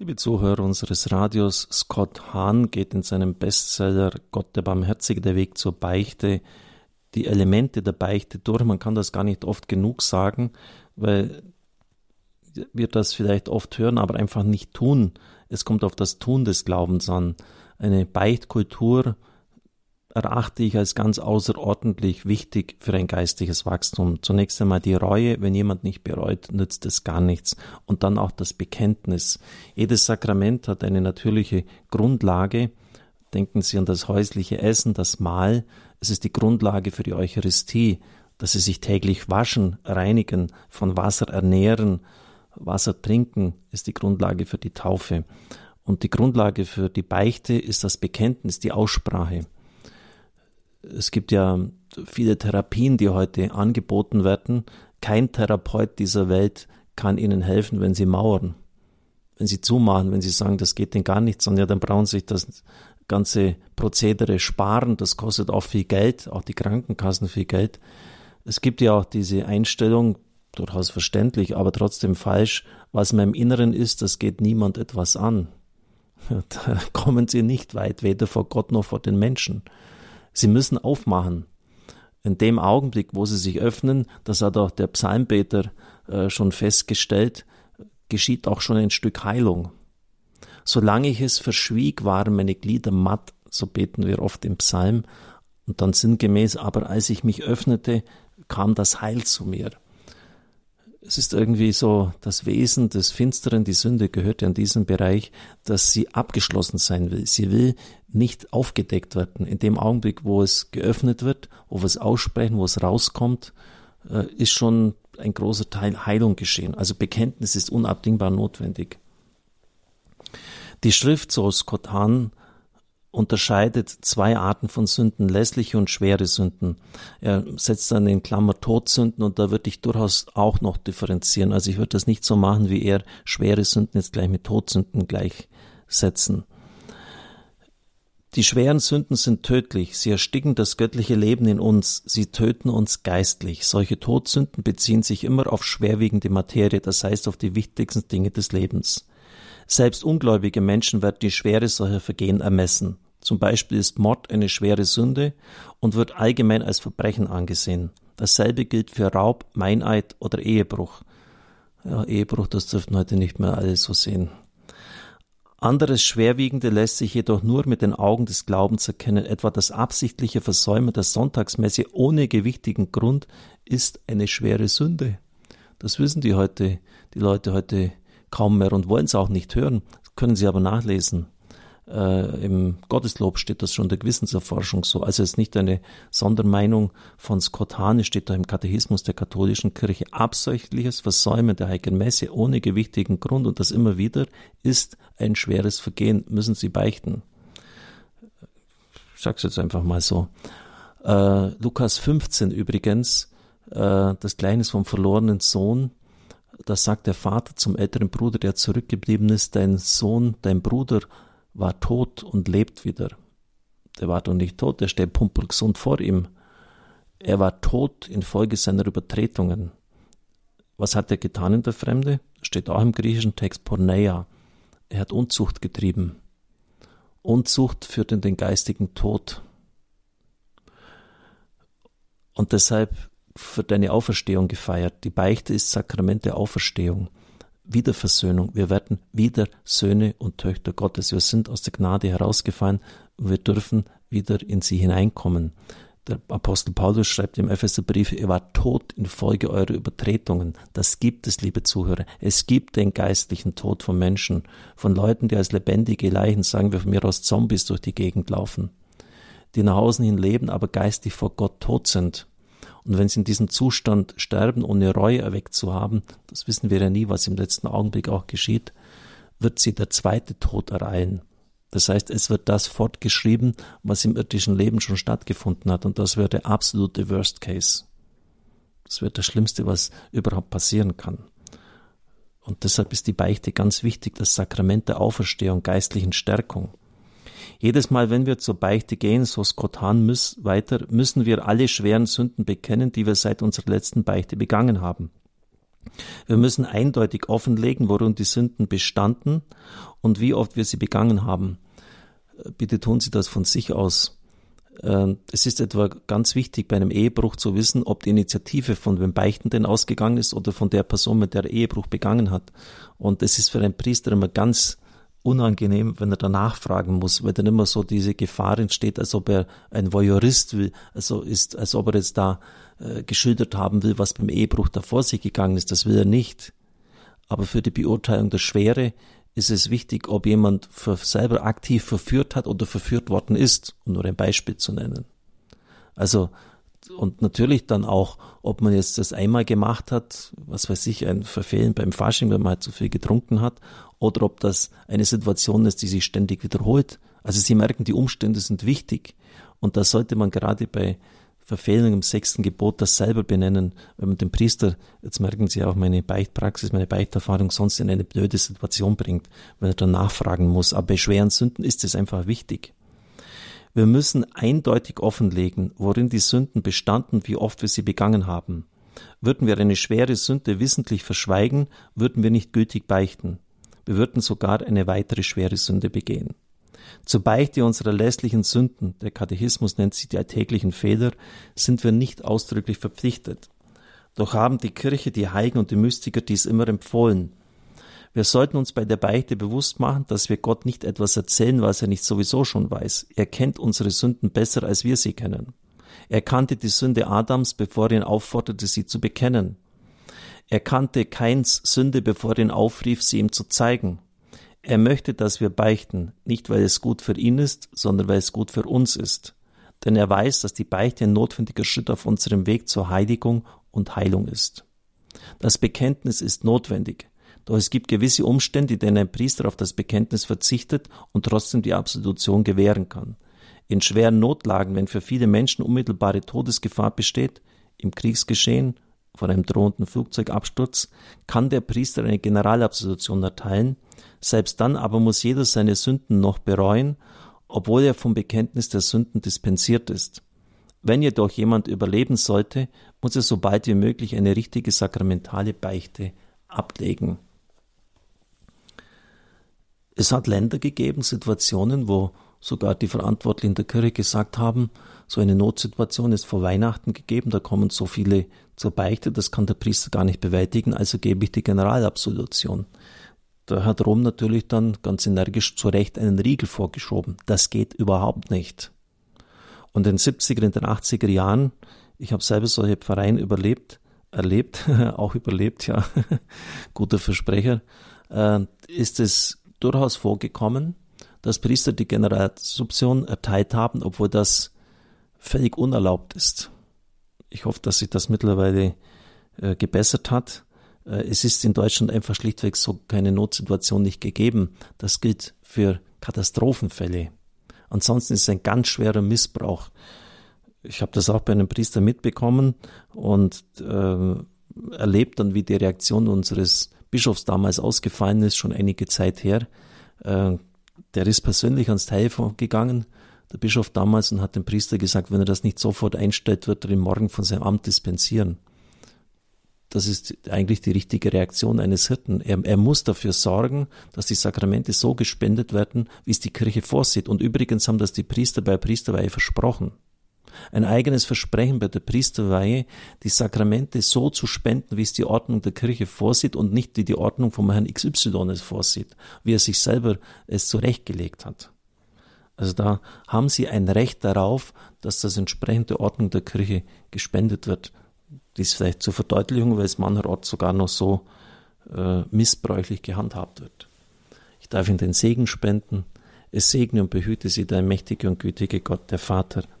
Liebe Zuhörer unseres Radios, Scott Hahn geht in seinem Bestseller Gott der Barmherzige, der Weg zur Beichte, die Elemente der Beichte durch. Man kann das gar nicht oft genug sagen, weil wir das vielleicht oft hören, aber einfach nicht tun. Es kommt auf das Tun des Glaubens an. Eine Beichtkultur erachte ich als ganz außerordentlich wichtig für ein geistiges Wachstum. Zunächst einmal die Reue, wenn jemand nicht bereut, nützt es gar nichts. Und dann auch das Bekenntnis. Jedes Sakrament hat eine natürliche Grundlage. Denken Sie an das häusliche Essen, das Mahl. Es ist die Grundlage für die Eucharistie, dass Sie sich täglich waschen, reinigen, von Wasser ernähren. Wasser trinken ist die Grundlage für die Taufe. Und die Grundlage für die Beichte ist das Bekenntnis, die Aussprache es gibt ja viele Therapien, die heute angeboten werden. Kein Therapeut dieser Welt kann Ihnen helfen, wenn Sie mauern, wenn Sie zumachen, wenn Sie sagen, das geht denn gar nichts, sondern ja, dann brauchen Sie sich das ganze Prozedere sparen. Das kostet auch viel Geld, auch die Krankenkassen viel Geld. Es gibt ja auch diese Einstellung, durchaus verständlich, aber trotzdem falsch, was in meinem Inneren ist, das geht niemand etwas an. Da kommen Sie nicht weit, weder vor Gott noch vor den Menschen. Sie müssen aufmachen. In dem Augenblick, wo sie sich öffnen, das hat auch der Psalmbeter äh, schon festgestellt, geschieht auch schon ein Stück Heilung. Solange ich es verschwieg, waren meine Glieder matt, so beten wir oft im Psalm, und dann sinngemäß, aber als ich mich öffnete, kam das Heil zu mir es ist irgendwie so das Wesen des Finsteren, die Sünde gehört ja in diesem Bereich, dass sie abgeschlossen sein will. Sie will nicht aufgedeckt werden. In dem Augenblick, wo es geöffnet wird, wo wir es aussprechen, wo es rauskommt, äh, ist schon ein großer Teil Heilung geschehen. Also Bekenntnis ist unabdingbar notwendig. Die Schrift, so Scott Hahn unterscheidet zwei Arten von Sünden, lässliche und schwere Sünden. Er setzt dann in Klammer Todsünden und da würde ich durchaus auch noch differenzieren. Also ich würde das nicht so machen, wie er schwere Sünden jetzt gleich mit Todsünden gleichsetzen. Die schweren Sünden sind tödlich. Sie ersticken das göttliche Leben in uns. Sie töten uns geistlich. Solche Todsünden beziehen sich immer auf schwerwiegende Materie, das heißt auf die wichtigsten Dinge des Lebens. Selbst ungläubige Menschen werden die Schwere solcher Vergehen ermessen. Zum Beispiel ist Mord eine schwere Sünde und wird allgemein als Verbrechen angesehen. Dasselbe gilt für Raub, Meineid oder Ehebruch. Ja, Ehebruch, das dürften heute nicht mehr alle so sehen. Anderes Schwerwiegende lässt sich jedoch nur mit den Augen des Glaubens erkennen. Etwa das absichtliche Versäumen der Sonntagsmesse ohne gewichtigen Grund ist eine schwere Sünde. Das wissen die heute, die Leute heute kaum mehr und wollen es auch nicht hören. Das können Sie aber nachlesen. Äh, Im Gotteslob steht das schon der Gewissenserforschung so. Also es ist nicht eine Sondermeinung von Scott Hahn, steht da im Katechismus der katholischen Kirche. Absichtliches Versäumen der Heiligen Messe ohne gewichtigen Grund und das immer wieder ist ein schweres Vergehen, müssen Sie beichten. Ich sag's jetzt einfach mal so. Äh, Lukas 15 übrigens, äh, das Gleichnis vom verlorenen Sohn, das sagt der Vater zum älteren Bruder, der zurückgeblieben ist, dein Sohn, dein Bruder war tot und lebt wieder. Der war doch nicht tot, der steht pumpelgesund vor ihm. Er war tot infolge seiner Übertretungen. Was hat er getan in der Fremde? Steht auch im griechischen Text Porneia. Er hat Unzucht getrieben. Unzucht führt in den geistigen Tod. Und deshalb für deine Auferstehung gefeiert. Die Beichte ist Sakrament der Auferstehung. Wiederversöhnung. Wir werden wieder Söhne und Töchter Gottes. Wir sind aus der Gnade herausgefallen und wir dürfen wieder in sie hineinkommen. Der Apostel Paulus schreibt im Epheserbrief, ihr wart tot infolge eurer Übertretungen. Das gibt es, liebe Zuhörer. Es gibt den geistlichen Tod von Menschen, von Leuten, die als lebendige Leichen, sagen wir von mir aus Zombies durch die Gegend laufen, die nach außen hin leben, aber geistig vor Gott tot sind. Und wenn sie in diesem Zustand sterben, ohne Reue erweckt zu haben, das wissen wir ja nie, was im letzten Augenblick auch geschieht, wird sie der zweite Tod ereilen. Das heißt, es wird das fortgeschrieben, was im irdischen Leben schon stattgefunden hat. Und das wird der absolute Worst Case. Das wird das Schlimmste, was überhaupt passieren kann. Und deshalb ist die Beichte ganz wichtig, das Sakrament der Auferstehung, geistlichen Stärkung. Jedes Mal, wenn wir zur Beichte gehen, so Hahn muss, weiter, müssen wir alle schweren Sünden bekennen, die wir seit unserer letzten Beichte begangen haben. Wir müssen eindeutig offenlegen, worin die Sünden bestanden und wie oft wir sie begangen haben. Bitte tun Sie das von sich aus. Ähm, es ist etwa ganz wichtig bei einem Ehebruch zu wissen, ob die Initiative von dem Beichtenden ausgegangen ist oder von der Person, mit der er Ehebruch begangen hat. Und es ist für einen Priester immer ganz unangenehm, wenn er danach fragen muss, weil dann immer so diese Gefahr entsteht, als ob er ein Voyeurist will, also ist, als ob er jetzt da äh, geschildert haben will, was beim Ehebruch da vor sich gegangen ist. Das will er nicht. Aber für die Beurteilung der Schwere ist es wichtig, ob jemand für selber aktiv verführt hat oder verführt worden ist, um nur ein Beispiel zu nennen. Also, und natürlich dann auch, ob man jetzt das einmal gemacht hat, was weiß ich, ein Verfehlen beim Fasching, wenn man halt zu viel getrunken hat, oder ob das eine Situation ist, die sich ständig wiederholt. Also Sie merken, die Umstände sind wichtig. Und da sollte man gerade bei Verfehlung im sechsten Gebot das selber benennen, wenn man den Priester, jetzt merken Sie auch meine Beichtpraxis, meine Beichterfahrung, sonst in eine blöde Situation bringt, wenn er dann nachfragen muss. Aber bei schweren Sünden ist es einfach wichtig. Wir müssen eindeutig offenlegen, worin die Sünden bestanden, wie oft wir sie begangen haben. Würden wir eine schwere Sünde wissentlich verschweigen, würden wir nicht gültig beichten. Wir würden sogar eine weitere schwere Sünde begehen. Zur Beichte unserer lässlichen Sünden, der Katechismus nennt sie die alltäglichen Fehler, sind wir nicht ausdrücklich verpflichtet. Doch haben die Kirche, die Heiligen und die Mystiker dies immer empfohlen. Wir sollten uns bei der Beichte bewusst machen, dass wir Gott nicht etwas erzählen, was er nicht sowieso schon weiß. Er kennt unsere Sünden besser, als wir sie kennen. Er kannte die Sünde Adams, bevor er ihn aufforderte, sie zu bekennen. Er kannte Keins Sünde, bevor er ihn aufrief, sie ihm zu zeigen. Er möchte, dass wir beichten, nicht weil es gut für ihn ist, sondern weil es gut für uns ist. Denn er weiß, dass die Beichte ein notwendiger Schritt auf unserem Weg zur Heiligung und Heilung ist. Das Bekenntnis ist notwendig, doch es gibt gewisse Umstände, denen ein Priester auf das Bekenntnis verzichtet und trotzdem die Absolution gewähren kann. In schweren Notlagen, wenn für viele Menschen unmittelbare Todesgefahr besteht, im Kriegsgeschehen, vor einem drohenden Flugzeugabsturz, kann der Priester eine Generalabsolution erteilen, selbst dann aber muss jeder seine Sünden noch bereuen, obwohl er vom Bekenntnis der Sünden dispensiert ist. Wenn jedoch jemand überleben sollte, muss er so bald wie möglich eine richtige sakramentale Beichte ablegen. Es hat Länder gegeben, Situationen, wo sogar die Verantwortlichen der Kirche gesagt haben, so eine Notsituation ist vor Weihnachten gegeben, da kommen so viele zur Beichte, das kann der Priester gar nicht bewältigen, also gebe ich die Generalabsolution. Da hat Rom natürlich dann ganz energisch zu Recht einen Riegel vorgeschoben. Das geht überhaupt nicht. Und in den 70er, in den 80er Jahren, ich habe selber solche Pfarreien überlebt, erlebt, auch überlebt, ja, guter Versprecher, äh, ist es durchaus vorgekommen, dass Priester die Generalsubtion erteilt haben, obwohl das völlig unerlaubt ist. Ich hoffe, dass sich das mittlerweile äh, gebessert hat. Äh, es ist in Deutschland einfach schlichtweg so keine Notsituation nicht gegeben. Das gilt für Katastrophenfälle. Ansonsten ist es ein ganz schwerer Missbrauch. Ich habe das auch bei einem Priester mitbekommen und äh, erlebt dann, wie die Reaktion unseres Bischofs damals ausgefallen ist, schon einige Zeit her. Äh, der ist persönlich ans Telefon gegangen, der Bischof damals, und hat dem Priester gesagt, wenn er das nicht sofort einstellt, wird er ihn morgen von seinem Amt dispensieren das ist eigentlich die richtige Reaktion eines Hirten. Er, er, muss dafür sorgen, dass die Sakramente so gespendet werden, wie es die Kirche vorsieht. Und übrigens haben das die Priester bei Priesterweihe versprochen. Ein eigenes Versprechen bei der Priesterweihe, die Sakramente so zu spenden, wie es die Ordnung der Kirche vorsieht und nicht wie die Ordnung vom Herrn XY es vorsieht, wie er sich selber es zurechtgelegt hat. Also da haben sie ein Recht darauf, dass das entsprechende Ordnung der Kirche gespendet wird. Dies vielleicht zur Verdeutlichung, weil es mancherorts sogar noch so äh, missbräuchlich gehandhabt wird. Ich darf Ihnen den Segen spenden. Es segne und behüte Sie der mächtige und gütige Gott, der Vater,